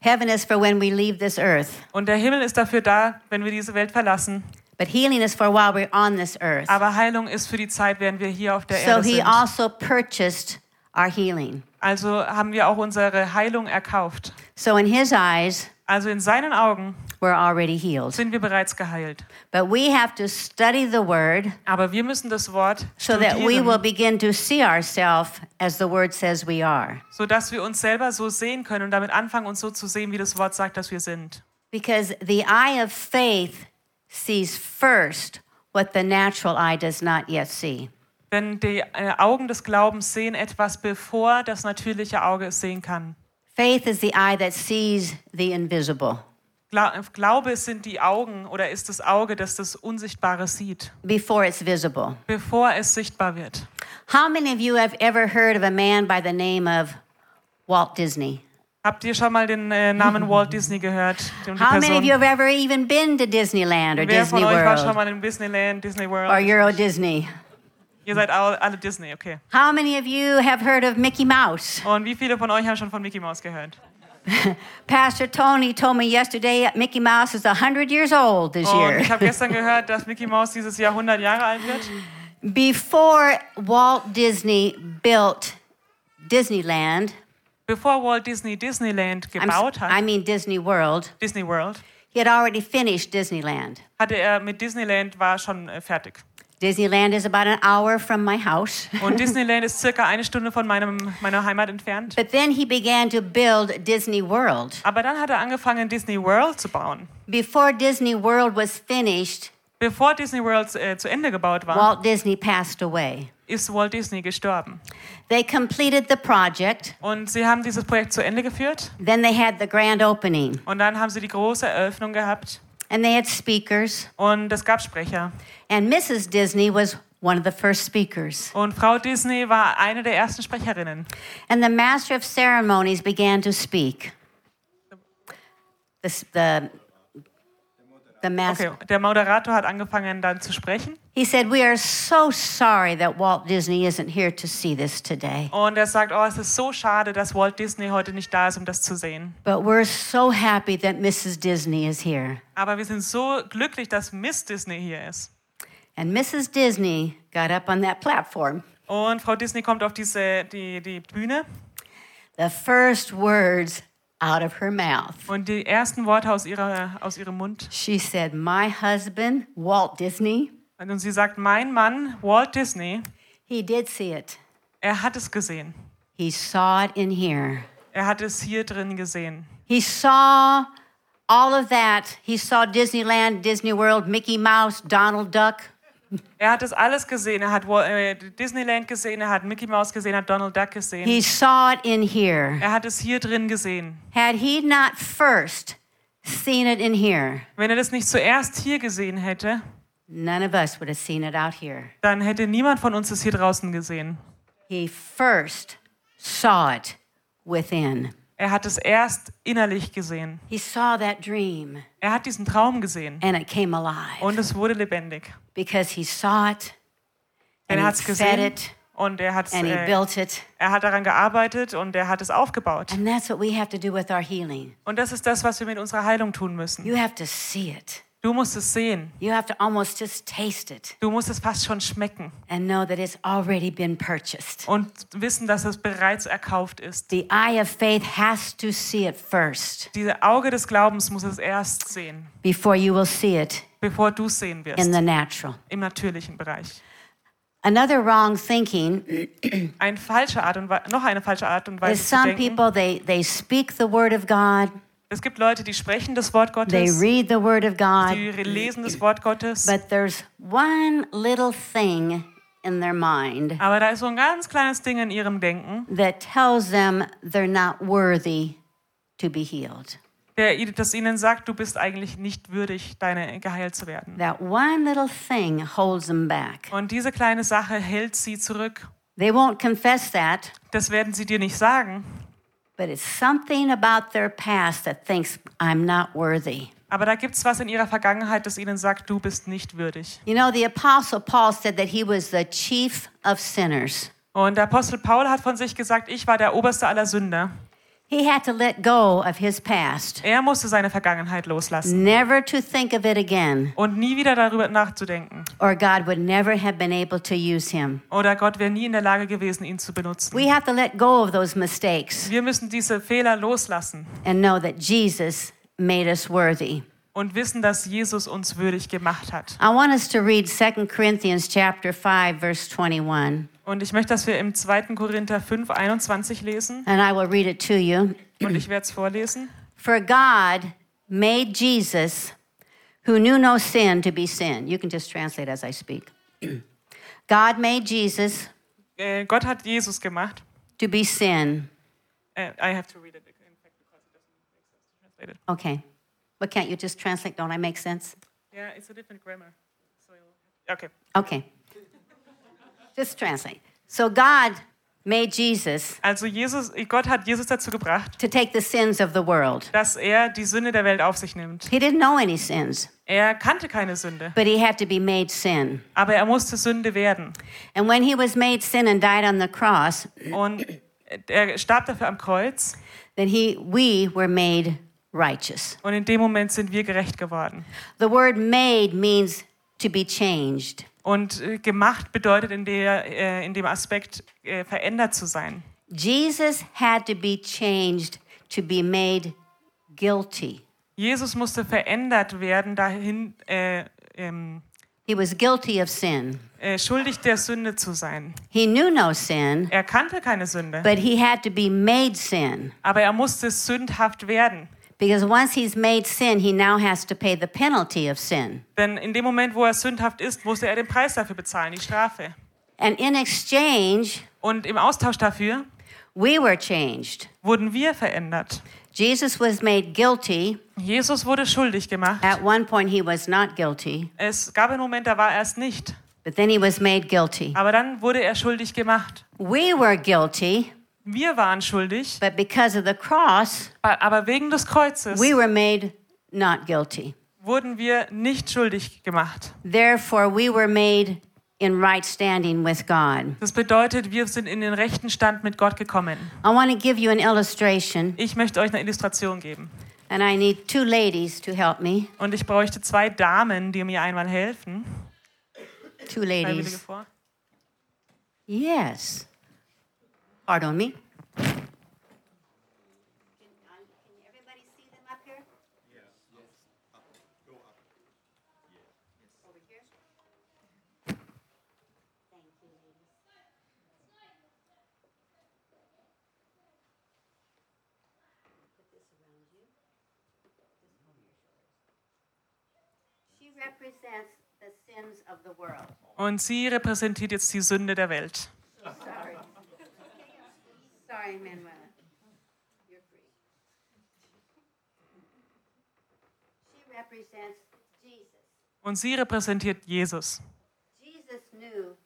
Heaven is for when we leave this earth, Und der Himmel ist dafür da, wenn wir diese Welt verlassen. But healing is for while we're on this earth. Aber Heilung ist für die Zeit, während wir hier auf der So Erde he sind. also purchased our healing. Also haben wir auch unsere Heilung erkauft. So in his eyes, Also in seinen Augen we're already healed. sind wir bereits geheilt. But we have to study the word Aber wir müssen das Wort so that we will studieren, begin to see ourselves as the word says we are. sodass wir uns selber so sehen können und damit anfangen, uns so zu sehen, wie das Wort sagt, dass wir sind. Because the eye of faith sees first what the natural eye does not yet see. Denn die äh, Augen des Glaubens sehen etwas, bevor das natürliche Auge es sehen kann. Faith is the eye that sees the invisible. Gla Glaube sind die Augen oder ist das Auge, das das Unsichtbare sieht, before it's visible. bevor es sichtbar wird. How many of you have ever heard of a man by the name of Walt Disney? Habt ihr schon mal den äh, Namen Walt Disney gehört? How many of you have ever even been to Disneyland or Wer von Disney euch war schon World mal in Disneyland, Disney World? or Euro Disney? Ihr seid alle, alle Disney, okay. How many of you have heard of Mickey Mouse? Und wie viele von euch haben schon von Mickey Mouse gehört? Pastor Tony told me yesterday Mickey Mouse is 100 years old this Und year. ich habe gestern gehört, dass Mickey Mouse dieses Jahr 100 Jahre alt wird. Before Walt Disney built Disneyland, Bevor Walt Disney Disneyland gebaut hat, I mean Disney World, Disney World, he had already finished Disneyland. hatte er mit Disneyland war schon äh, fertig. Disneyland is about an hour from my house. Und Disneyland ist circa eine Stunde von meinem, meiner Heimat entfernt. But then he began to build Disney World. Aber dann hat er angefangen, Disney World zu bauen. Before Disney World was finished, Bevor Disney World äh, zu Ende gebaut war, Walt Disney passed away. Ist Walt Disney gestorben. They completed the project. Und sie haben dieses Projekt zu Ende geführt. Then they had the grand opening. Und dann haben sie die große Eröffnung gehabt. And they had speakers. Und es gab Sprecher. And Mrs. Disney was one of the first speakers. Und Frau Disney war eine der ersten Sprecherinnen. And the master of ceremonies began to speak. The, the master. Okay, der Moderator hat angefangen dann zu sprechen. He said, We are so sorry that Walt Disney isn't here to see this today. Und er sagt, oh, es ist so schade, dass Walt Disney heute nicht da ist, um das zu sehen. But we're so happy that Mrs. Disney is here. Aber wir sind so glücklich, dass Miss Disney hier ist. And Mrs. Disney got up on that platform. Und Frau Disney kommt auf diese, die, die Bühne The first words out of her mouth. und die ersten Worte aus, ihrer, aus ihrem Mund. She said, My husband, Walt Disney, Und sie sagt, mein Mann, Walt Disney, he did see it. er hat es gesehen. He saw it in here. Er hat es hier drin gesehen. He saw all of that. He saw Disneyland, Disney World, Mickey Mouse, Donald Duck. Er hat es alles gesehen. Er hat äh, Disneyland gesehen, er hat Mickey Mouse gesehen, er hat Donald Duck gesehen. He saw it in here. Er hat es hier drin gesehen. Had he not first seen it in here, Wenn er das nicht zuerst hier gesehen hätte, none of us would have seen it out here. dann hätte niemand von uns es hier draußen gesehen. He first saw it within. Er hat es erst innerlich gesehen. He saw that dream Er hat diesen Traum gesehen and it came alive und es wurde lebendig. because he saw it Denn er hat es gesehen it und er hat, and he äh, built it. er hat daran gearbeitet und er hat es aufgebaut. And that's what we have to do with our healing. Und das ist das, was wir mit unserer Heilung tun müssen. You have to see it. Du musst es sehen. You have to almost just taste it Du musst es fast schon schmecken and know that it's already been purchased. und wissen, dass es bereits erkauft ist. The eye of faith has to see it first Diese Auge des Glaubens muss es erst sehen, before you will see it bevor du es sehen in wirst the natural. im natürlichen Bereich. Another wrong thinking Eine falsche Art und noch eine falsche Art und is Weise zu some denken. people they, they speak the word of God, Es gibt Leute, die sprechen das Wort they Gottes, read the word of God, die lesen das Wort Gottes, but there's one little thing in their mind aber da ist so ein ganz kleines Ding in ihrem Denken, that tells them they're not worthy to be healed. der, das ihnen sagt, du bist eigentlich nicht würdig, deine geheilt zu werden. That one little thing holds them back. Und diese kleine Sache hält sie zurück. They won't confess that, Das werden sie dir nicht sagen, but it's something about their past that thinks I'm not worthy. aber da gibt es was in ihrer Vergangenheit, das ihnen sagt, du bist nicht würdig. You know, the Apostle Paul said that he was the chief of sinners. Und der Apostel Paul hat von sich gesagt, ich war der oberste aller Sünder. He had to let go of his past, Er musste seine Vergangenheit loslassen never to think of it again, und nie wieder darüber nachzudenken. or God would never have been able to use him. Oder Gott wäre nie in der Lage gewesen, ihn zu benutzen. We have to let go of those mistakes Wir müssen diese Fehler loslassen and know that Jesus made us worthy. und wissen, dass Jesus uns würdig gemacht hat. I want us to read 2 Corinthians chapter 5 verse 21 Und ich möchte, dass wir im 2. Korinther 5, 21 lesen. and I will read it to you. Und ich werde es vorlesen. For God made Jesus who knew no sin to be sin. You can just translate as I speak. God made Jesus Äh, Gott hat Jesus gemacht. to be sin. Äh, I have to read it. in fact, because it doesn't make sense to translate it. Okay. But can't you just translate? Don't I make sense? Yeah, it's a different grammar. So you'll- okay. Okay. Just translate. So God made Jesus Also Jesus, Gott hat Jesus dazu gebracht, to take the sins of the world. dass er die Sünde der Welt auf sich nimmt. He didn't know any sins, Er kannte keine Sünde, but he had to be made sin. aber er musste Sünde werden. And when he was made sin and died on the cross, Und er starb dafür am Kreuz then he we were made righteous. und in dem Moment sind wir gerecht geworden. The word made means to be changed. Und äh, gemacht bedeutet in, der, äh, in dem Aspekt äh, verändert zu sein. Jesus had to be changed to be made guilty. Jesus musste verändert werden, dahin äh, ähm, He was guilty of sin. schuldig der Sünde zu sein. He knew no sin, Er kannte keine Sünde, but he had to be made sin. aber er musste sündhaft werden. Because once he's made sin, he now has to pay the penalty of sin. Denn in dem Moment, wo er sündhaft ist, musste er den Preis dafür bezahlen, die Strafe. And in exchange, Und im Austausch dafür we were changed. wurden wir verändert. Jesus was made guilty. Jesus wurde schuldig gemacht. At one point, he was not guilty, Es gab einen Moment, da war er es nicht. but then he was made guilty. Aber dann wurde er schuldig gemacht. We were guilty, Wir waren schuldig, but because of the cross, aber wegen des Kreuzes we were made not guilty. wurden wir nicht schuldig gemacht. Therefore, we were made in right standing with God. Das bedeutet, wir sind in den rechten Stand mit Gott gekommen. I want to give you an illustration, Ich möchte euch eine Illustration geben. and I need two ladies to help me. Und ich bräuchte zwei Damen, die mir einmal helfen. Two ladies. Yes. Pardon me. She represents the sins of the world. Und sie repräsentiert jetzt die Sünde der Welt. Sorry. Manuela. You're free. She represents Jesus. Und sie repräsentiert Jesus. Jesus knew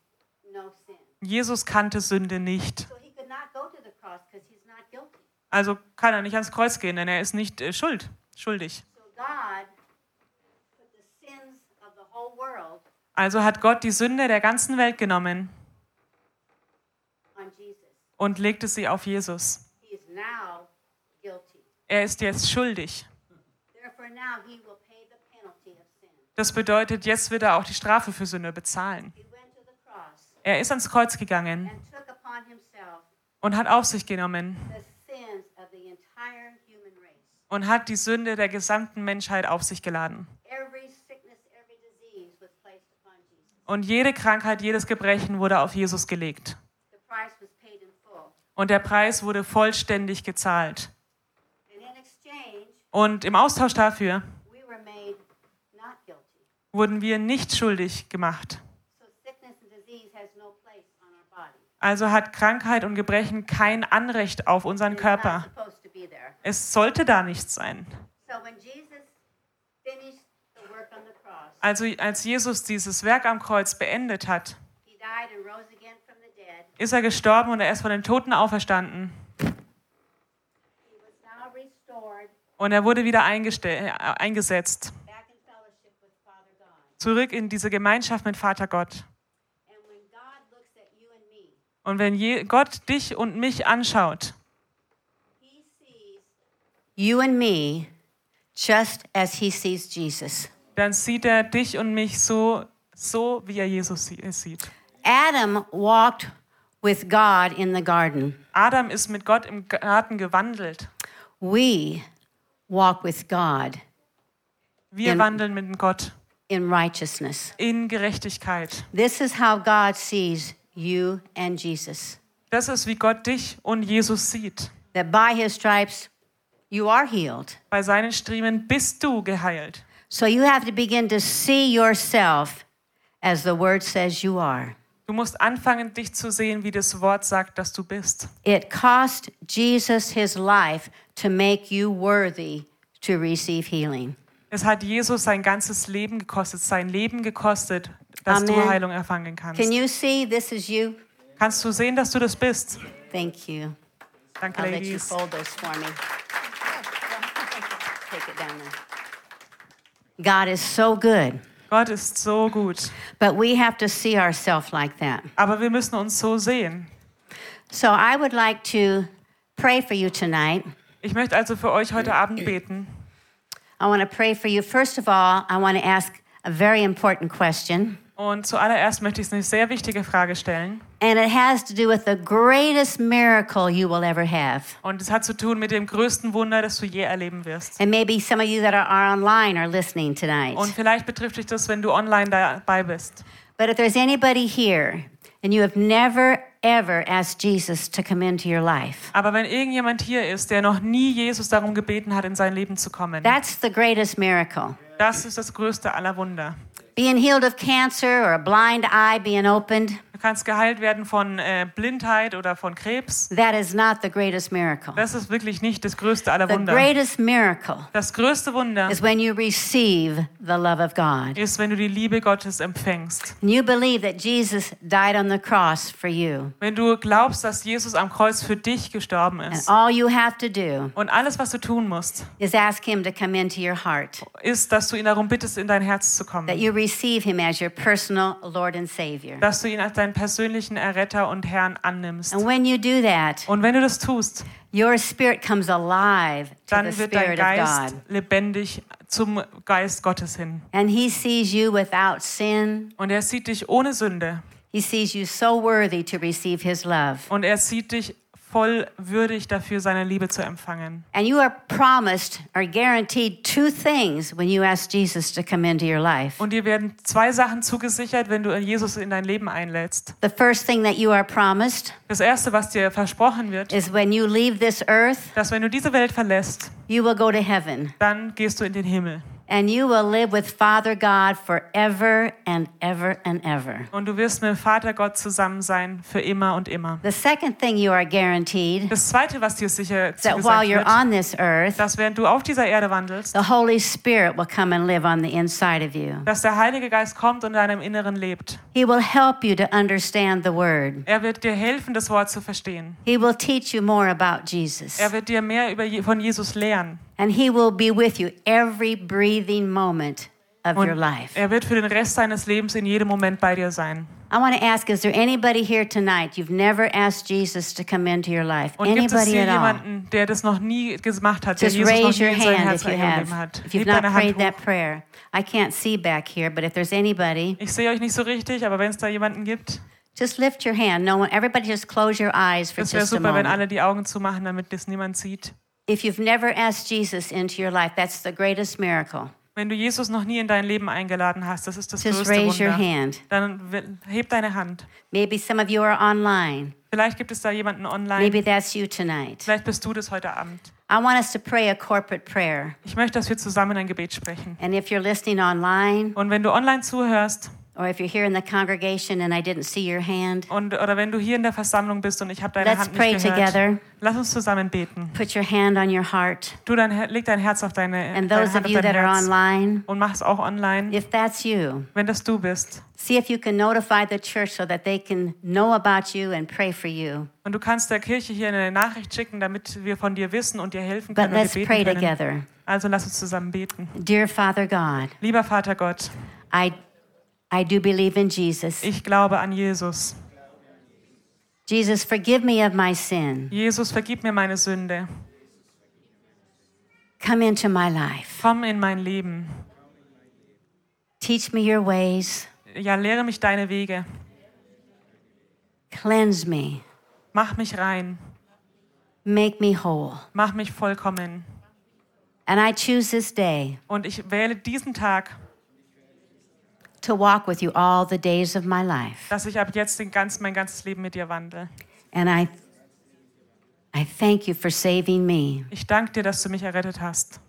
no sin. Jesus kannte Sünde nicht. So he could not go to the cross because he's not guilty. Also kann er nicht ans Kreuz gehen, denn er ist nicht äh, schuld, schuldig. So God put the sins of the whole world Also hat Gott die Sünde der ganzen Welt genommen. Und legte sie auf Jesus. Er ist jetzt schuldig. Das bedeutet, jetzt wird er auch die Strafe für Sünde bezahlen. Er ist ans Kreuz gegangen und hat auf sich genommen und hat die Sünde der gesamten Menschheit auf sich geladen. Und jede Krankheit, jedes Gebrechen wurde auf Jesus gelegt. The price was paid in full. Und der Preis wurde vollständig gezahlt. Und im Austausch dafür wurden wir nicht schuldig gemacht. Also hat Krankheit und Gebrechen kein Anrecht auf unseren Körper. Es sollte da nicht sein. Also als Jesus dieses Werk am Kreuz beendet hat, he died and rose again from the dead. Ist er gestorben und er ist von den Toten auferstanden. Und er wurde wieder äh, eingesetzt. Zurück in diese Gemeinschaft mit Vater Gott. Und wenn Gott dich und mich anschaut, you and me just as he sees Jesus. dann sieht er dich und mich so, so wie er Jesus sie- es sieht. Adam walked with God in the garden. Adam ist mit Gott im Garten gewandelt. We walk with God Wir In- wandeln mit Gott in righteousness. in Gerechtigkeit. This is how God sees you and Jesus. Das ist, wie Gott dich und Jesus sieht. That by his stripes you are healed. Bei seinen Striemen bist du geheilt. So you have to begin to see yourself as the word says you are. Du musst anfangen, dich zu sehen, wie das Wort sagt, dass du bist. It cost Jesus his life to make you worthy to receive healing. Es hat Jesus sein ganzes Leben gekostet, sein Leben gekostet, dass du Amen. Heilung erfangen kannst. Can you see this is you? Kannst du sehen, dass du das bist? Thank you. Danke, I'll let you Ladies. fold those for me. Take it down there. God is so good, Gott ist so gut. but we have to see ourselves like that. Aber wir müssen uns so sehen. So I would like to pray for you tonight. Ich möchte also für euch heute Abend beten. I want to pray for you. First of all, I want to ask a very important question. Und zuallererst möchte ich eine sehr wichtige Frage stellen. And it has to do with the greatest miracle you will ever have. Und es hat zu tun mit dem größten Wunder, das du je erleben wirst. And maybe some of you that are, online are listening tonight. Und vielleicht betrifft dich das, wenn du online dabei bist. But if there's anybody here and you have never ever asked Jesus to come into your life, Aber wenn irgendjemand hier ist, der noch nie Jesus darum gebeten hat, in sein Leben zu kommen, that's the greatest miracle. das ist das größte aller Wunder. Being healed of cancer or a blind eye being opened, Du kannst geheilt werden von äh, Blindheit oder von Krebs. that is not the greatest miracle. Das ist wirklich nicht das größte aller The Wunder. greatest miracle Das größte Wunder is when you receive the love of God. ist, wenn du die Liebe Gottes empfängst. And you believe that Jesus died on the cross for you. Wenn du glaubst, dass Jesus am Kreuz für dich gestorben And ist. all you have to do Und alles, was du tun musst, is ask Him to come into your heart, ist, dass du ihn darum bittest, in dein Herz zu that kommen. you receive Him as your personal Lord and Savior. Dass du ihn als deinen persönlichen Erretter und Herrn annimmst. And when you do that, Und wenn du das tust, your spirit comes alive to the dann wird dein Spirit of Geist God. lebendig zum Geist Gottes hin. And He sees you without sin. Und er sieht dich ohne Sünde. He sees you so worthy to receive His love. Und er sieht dich voll würdig dafür, seine Liebe zu empfangen. And you are promised or guaranteed two things when you ask Jesus to come into your life. Und dir werden zwei Sachen zugesichert, wenn du Jesus in dein Leben einlädst. The first thing that you are promised Das erste, was dir versprochen wird, is when you leave this earth, dass wenn du diese Welt verlässt, you will go to heaven dann gehst du in den Himmel. And you will live with Father God forever and ever and ever. Und du wirst mit dem Vater Gott zusammen sein für immer und immer. The second thing you are guaranteed Das zweite, was dir sicher that while zugesagt you're wird, on this earth, dass während du auf dieser Erde wandelst, the Holy Spirit will come and live on the inside of you. dass der Heilige Geist kommt und in deinem Inneren lebt. He will help you to understand the word. Er wird dir helfen, das Wort zu verstehen. He will teach you more about Jesus. Er wird dir mehr über, von Jesus lehren. And he will be with you every breathing moment of your Und life. er wird für den Rest deines Lebens in jedem Moment bei dir sein. I want to ask is there anybody here tonight you've never asked Jesus to come into your life? Und gibt es Anybody hier at all? jemanden, der das noch nie gemacht hat, der Just Jesus noch raise nie your in sein hand Herz if you eingegeben have. hat? If you've not deine Hand prayed that prayer. I can't see back here, but if there's anybody, Ich sehe euch nicht so richtig, aber wenn es da jemanden gibt, just lift your hand. No one, everybody just close your eyes for das wäre just a super, wenn moment. alle die Augen zumachen, damit das niemand sieht. If you've never asked Jesus into your life, that's the greatest miracle. Wenn du Jesus noch nie in dein Leben eingeladen hast, das ist das Just größte raise your Wunder. hand. Dann heb deine Hand. Maybe some of you are online. Vielleicht gibt es da jemanden online. Maybe that's you tonight. Vielleicht bist du das heute Abend. I want us to pray a corporate prayer. Ich möchte, dass wir zusammen ein Gebet sprechen. And if you're listening online, Und wenn du online zuhörst or if you're here in the congregation and I didn't see your hand, und oder wenn du hier in der Versammlung bist und ich habe deine Hand nicht gehört, together. lass uns zusammen beten. Put your hand on your heart. Du dein, leg dein Herz auf deine, And deine those Hand of you that are online, und mach es auch online, if that's you, wenn das du bist. see if you can notify the church so that they can know about you and pray for you. Und du kannst der Kirche hier eine Nachricht schicken, damit wir von dir wissen und dir helfen But können und let's dir pray können. together. Also lass uns zusammen beten. Dear Father God, Lieber Vater Gott, I, I do believe in Jesus. ich glaube an Jesus. Jesus, forgive me of my sin. Jesus, vergib mir meine Sünde. Come into my life. Komm in mein Leben. Teach me your ways. Ja, lehre mich deine Wege. Cleanse me. Mach mich rein. Make me whole. Mach mich vollkommen. And I choose this day Und ich wähle diesen Tag, to walk with you all the days of my life. dass ich ab jetzt den ganz, mein ganzes Leben mit dir wandle. And I, I thank you for saving me. Ich danke dir, dass du mich errettet hast.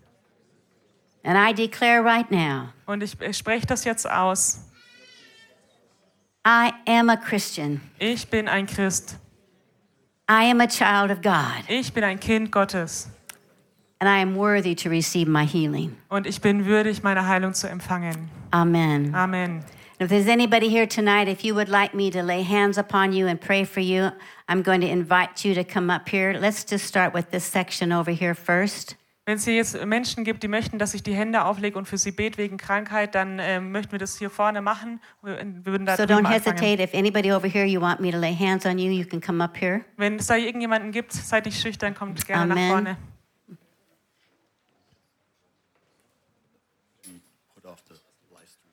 And I declare right now, Und ich, ich spreche das jetzt aus. I am a Christian. Ich bin ein Christ. I am a child of God. Ich bin ein Kind Gottes. And I am worthy to receive my healing. Und ich bin würdig, meine Heilung zu empfangen. Amen. Amen. If there's anybody here tonight, if you would like me to lay hands upon you and pray for you, I'm going to invite you to come up here. Let's just start with this section over here first. Wenn es hier jetzt Menschen gibt, die möchten, dass ich die Hände auflege und für sie bete wegen Krankheit, dann ähm, möchten wir das hier vorne machen. Wir, wir würden da So don't anfangen. hesitate. If anybody over here you want me to lay hands on you, you can come up here. Wenn es da irgendjemanden gibt, seid nicht schüchtern, kommt gerne Amen. nach vorne. put off the live stream.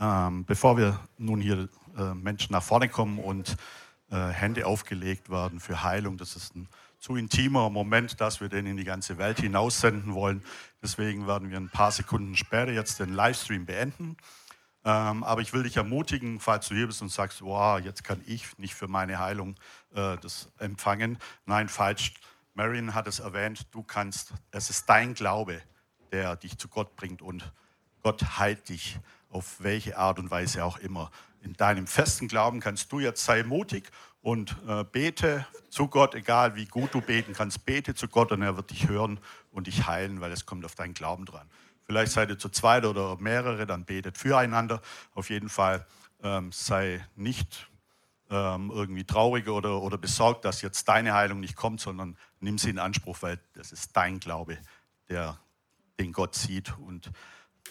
Ähm, bevor wir nun hier äh, Menschen nach vorne kommen und äh, Hände aufgelegt werden für Heilung, das ist ein zu intimer Moment, dass wir den in die ganze Welt hinaussenden wollen. Deswegen werden wir ein paar Sekunden später jetzt den Livestream beenden. Ähm, aber ich will dich ermutigen, falls du hier bist und sagst, wow, jetzt kann ich nicht für meine Heilung äh, das empfangen. Nein, falsch. Marion hat es erwähnt, du kannst, es ist dein Glaube, der dich zu Gott bringt und Gott heilt dich auf welche Art und Weise auch immer. In deinem festen Glauben kannst du jetzt sei mutig und äh, bete zu Gott, egal wie gut du beten kannst, bete zu Gott und er wird dich hören und dich heilen, weil es kommt auf deinen Glauben dran. Vielleicht seid ihr zu zweit oder mehrere, dann betet füreinander. Auf jeden Fall ähm, sei nicht ähm, irgendwie traurig oder, oder besorgt, dass jetzt deine Heilung nicht kommt, sondern nimm sie in Anspruch, weil das ist dein Glaube, der, den Gott sieht und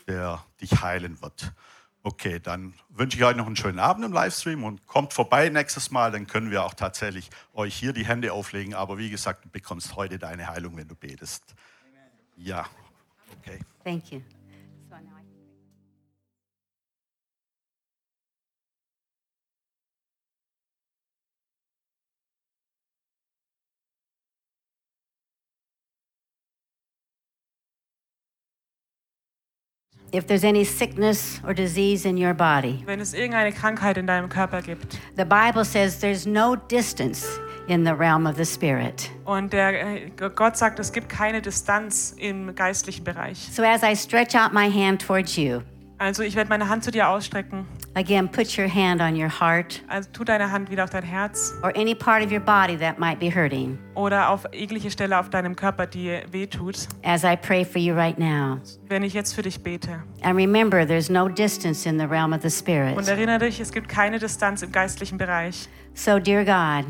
der dich heilen wird. Okay, dann wünsche ich euch noch einen schönen Abend im Livestream und kommt vorbei nächstes Mal, dann können wir auch tatsächlich euch hier die Hände auflegen. Aber wie gesagt, du bekommst heute deine Heilung, wenn du betest. Ja, okay. Thank you. If there's any sickness or disease in your body, Wenn es irgendeine Krankheit in deinem Körper gibt the Bible says there's no distance in the realm of the Spirit. und der, äh, Gott sagt, es gibt keine Distanz im geistlichen Bereich. So as I stretch out my hand towards you, Also ich werde meine Hand zu dir ausstrecken. again, put your hand on your heart Also tu deine Hand wieder auf dein Herz or any part of your body that might be hurting oder auf jegliche Stelle auf deinem Körper, die wehtut, as I pray for you right now. wenn ich jetzt für dich bete. And remember, there's no distance in the realm of the Und Spirit. erinnere dich, es gibt keine Distanz im geistlichen Bereich. So, dear God,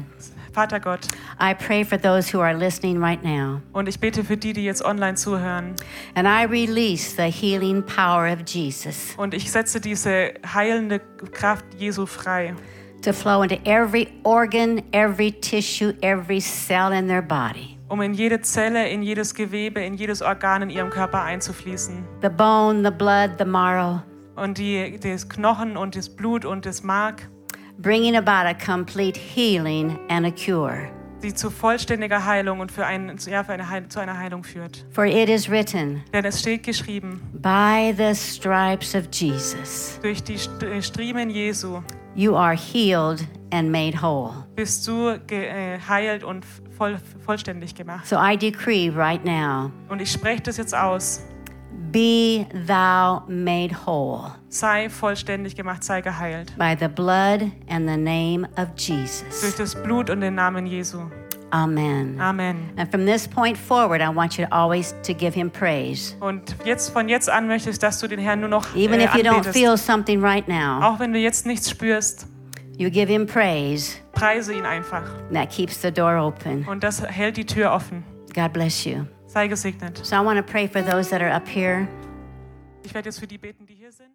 Vater Gott, I pray for those who are listening right now. und ich bete für die, die jetzt online zuhören. And I release the healing power of Jesus Und ich setze diese heilende Kraft Jesu frei, to flow into every organ, every tissue, every cell in their body. um in jede Zelle, in jedes Gewebe, in jedes Organ in ihrem Körper einzufließen. The bone, the blood, the marrow, Und die, das Knochen und das Blut und das Mark, bringing about a complete healing and a cure. die zu vollständiger Heilung und für ein, ja, für eine Heil, zu einer Heilung führt. For it is written, Denn es steht geschrieben, by the stripes of Jesus, durch die äh, Striemen Jesu you are healed and made whole. bist du geheilt und voll, vollständig gemacht. So I decree right now Und ich spreche das jetzt aus. Be thou made whole Sei vollständig gemacht, sei geheilt. by the blood and the name of Durch Jesus. das Blut und den Namen Jesu. Amen. Amen. And from this point forward, I want you to always to give him praise. Und jetzt von jetzt an möchte ich, dass du den Herrn nur noch Even äh, if you don't anbetest. feel something right now, Auch wenn du jetzt nichts spürst, you give him praise. preise ihn einfach. And that keeps the door open. Und das hält die Tür offen. God bless you. Sei gesegnet. So I want to pray for those that are up here. Ich werde jetzt für die beten, die hier sind.